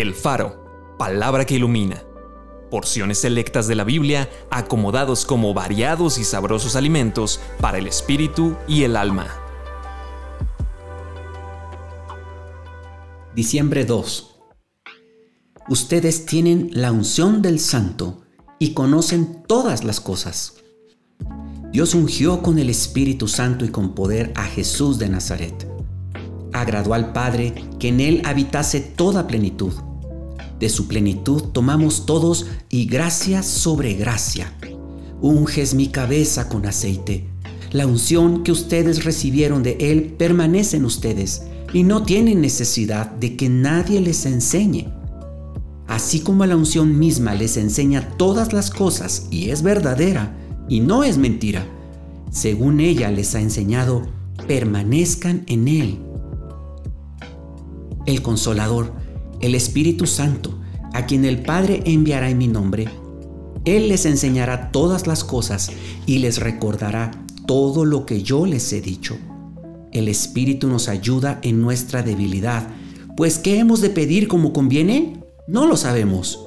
El Faro, palabra que ilumina. Porciones selectas de la Biblia acomodados como variados y sabrosos alimentos para el espíritu y el alma. Diciembre 2. Ustedes tienen la unción del Santo y conocen todas las cosas. Dios ungió con el Espíritu Santo y con poder a Jesús de Nazaret agradó al Padre que en Él habitase toda plenitud. De su plenitud tomamos todos y gracia sobre gracia. Unges mi cabeza con aceite. La unción que ustedes recibieron de Él permanece en ustedes y no tienen necesidad de que nadie les enseñe. Así como la unción misma les enseña todas las cosas y es verdadera y no es mentira, según ella les ha enseñado, permanezcan en Él el Consolador, el Espíritu Santo, a quien el Padre enviará en mi nombre. Él les enseñará todas las cosas y les recordará todo lo que yo les he dicho. El Espíritu nos ayuda en nuestra debilidad, pues ¿qué hemos de pedir como conviene? No lo sabemos.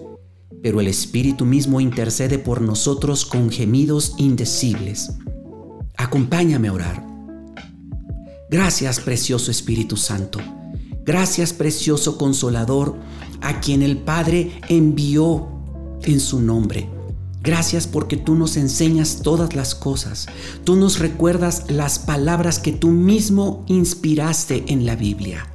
Pero el Espíritu mismo intercede por nosotros con gemidos indecibles. Acompáñame a orar. Gracias, precioso Espíritu Santo Gracias precioso consolador a quien el Padre envió en su nombre. Gracias porque tú nos enseñas todas las cosas. Tú nos recuerdas las palabras que tú mismo inspiraste en la Biblia.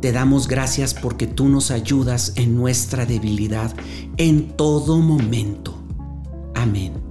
Te damos gracias porque tú nos ayudas en nuestra debilidad en todo momento. Amén.